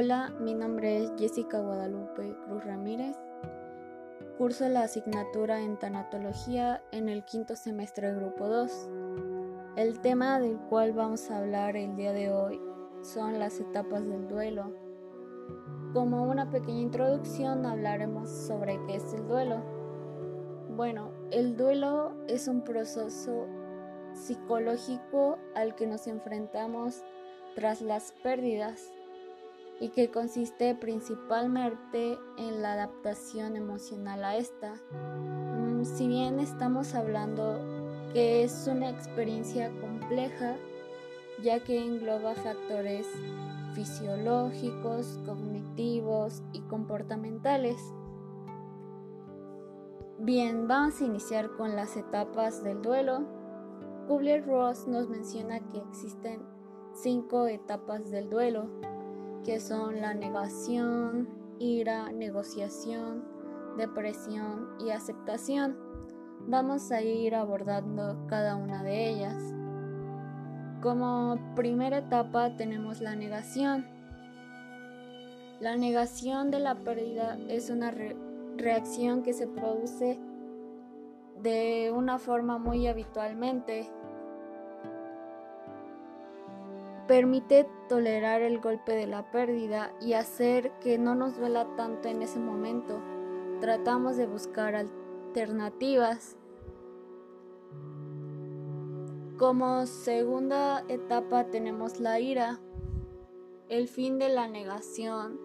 Hola, mi nombre es Jessica Guadalupe Cruz Ramírez. Curso la asignatura en tanatología en el quinto semestre grupo 2. El tema del cual vamos a hablar el día de hoy son las etapas del duelo. Como una pequeña introducción hablaremos sobre qué es el duelo. Bueno, el duelo es un proceso psicológico al que nos enfrentamos tras las pérdidas y que consiste principalmente en la adaptación emocional a esta. Mm, si bien estamos hablando que es una experiencia compleja, ya que engloba factores fisiológicos, cognitivos y comportamentales. Bien, vamos a iniciar con las etapas del duelo. Kubler-Ross nos menciona que existen cinco etapas del duelo, que son la negación, ira, negociación, depresión y aceptación. Vamos a ir abordando cada una de ellas. Como primera etapa tenemos la negación. La negación de la pérdida es una reacción que se produce de una forma muy habitualmente permite tolerar el golpe de la pérdida y hacer que no nos duela tanto en ese momento. Tratamos de buscar alternativas. Como segunda etapa tenemos la ira. El fin de la negación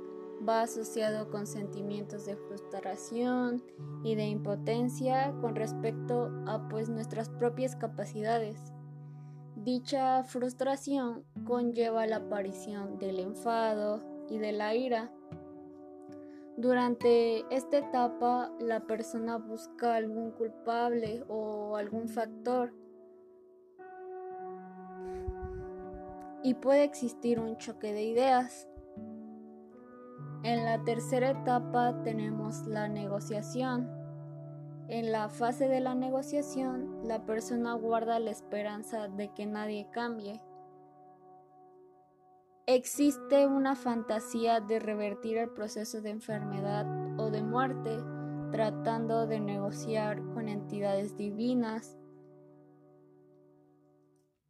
va asociado con sentimientos de frustración y de impotencia con respecto a pues nuestras propias capacidades. Dicha frustración conlleva la aparición del enfado y de la ira. Durante esta etapa la persona busca algún culpable o algún factor y puede existir un choque de ideas. En la tercera etapa tenemos la negociación. En la fase de la negociación, la persona guarda la esperanza de que nadie cambie. Existe una fantasía de revertir el proceso de enfermedad o de muerte, tratando de negociar con entidades divinas.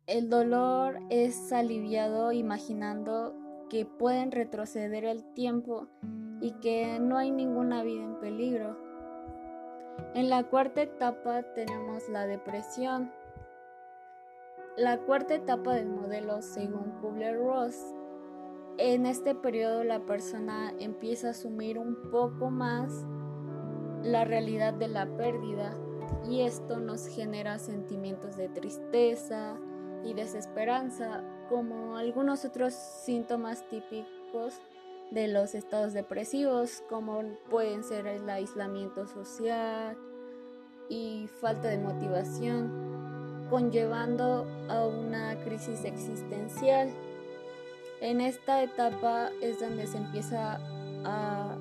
El dolor es aliviado imaginando que pueden retroceder el tiempo y que no hay ninguna vida en peligro. En la cuarta etapa tenemos la depresión. La cuarta etapa del modelo según Kubler-Ross. En este periodo la persona empieza a asumir un poco más la realidad de la pérdida y esto nos genera sentimientos de tristeza y desesperanza como algunos otros síntomas típicos de los estados depresivos, como pueden ser el aislamiento social y falta de motivación, conllevando a una crisis existencial. En esta etapa es donde se empieza a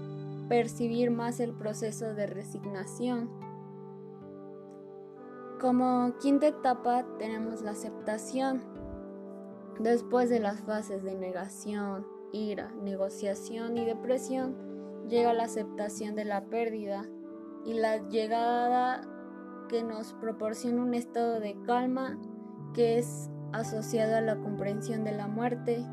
percibir más el proceso de resignación. Como quinta etapa tenemos la aceptación. Después de las fases de negación, ira, negociación y depresión, llega la aceptación de la pérdida y la llegada que nos proporciona un estado de calma que es asociado a la comprensión de la muerte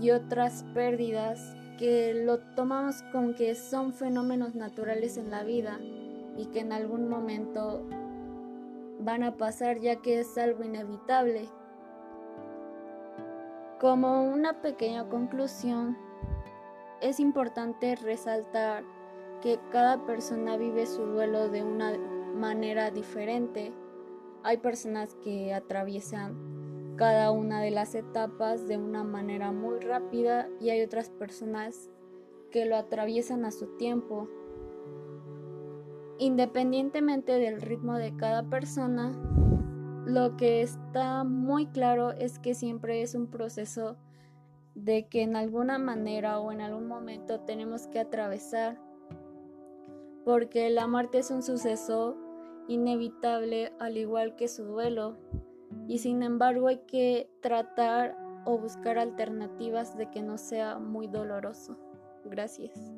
y otras pérdidas que lo tomamos con que son fenómenos naturales en la vida y que en algún momento van a pasar ya que es algo inevitable como una pequeña conclusión, es importante resaltar que cada persona vive su duelo de una manera diferente. Hay personas que atraviesan cada una de las etapas de una manera muy rápida y hay otras personas que lo atraviesan a su tiempo. Independientemente del ritmo de cada persona, lo que está muy claro es que siempre es un proceso de que en alguna manera o en algún momento tenemos que atravesar, porque la muerte es un suceso inevitable al igual que su duelo, y sin embargo hay que tratar o buscar alternativas de que no sea muy doloroso. Gracias.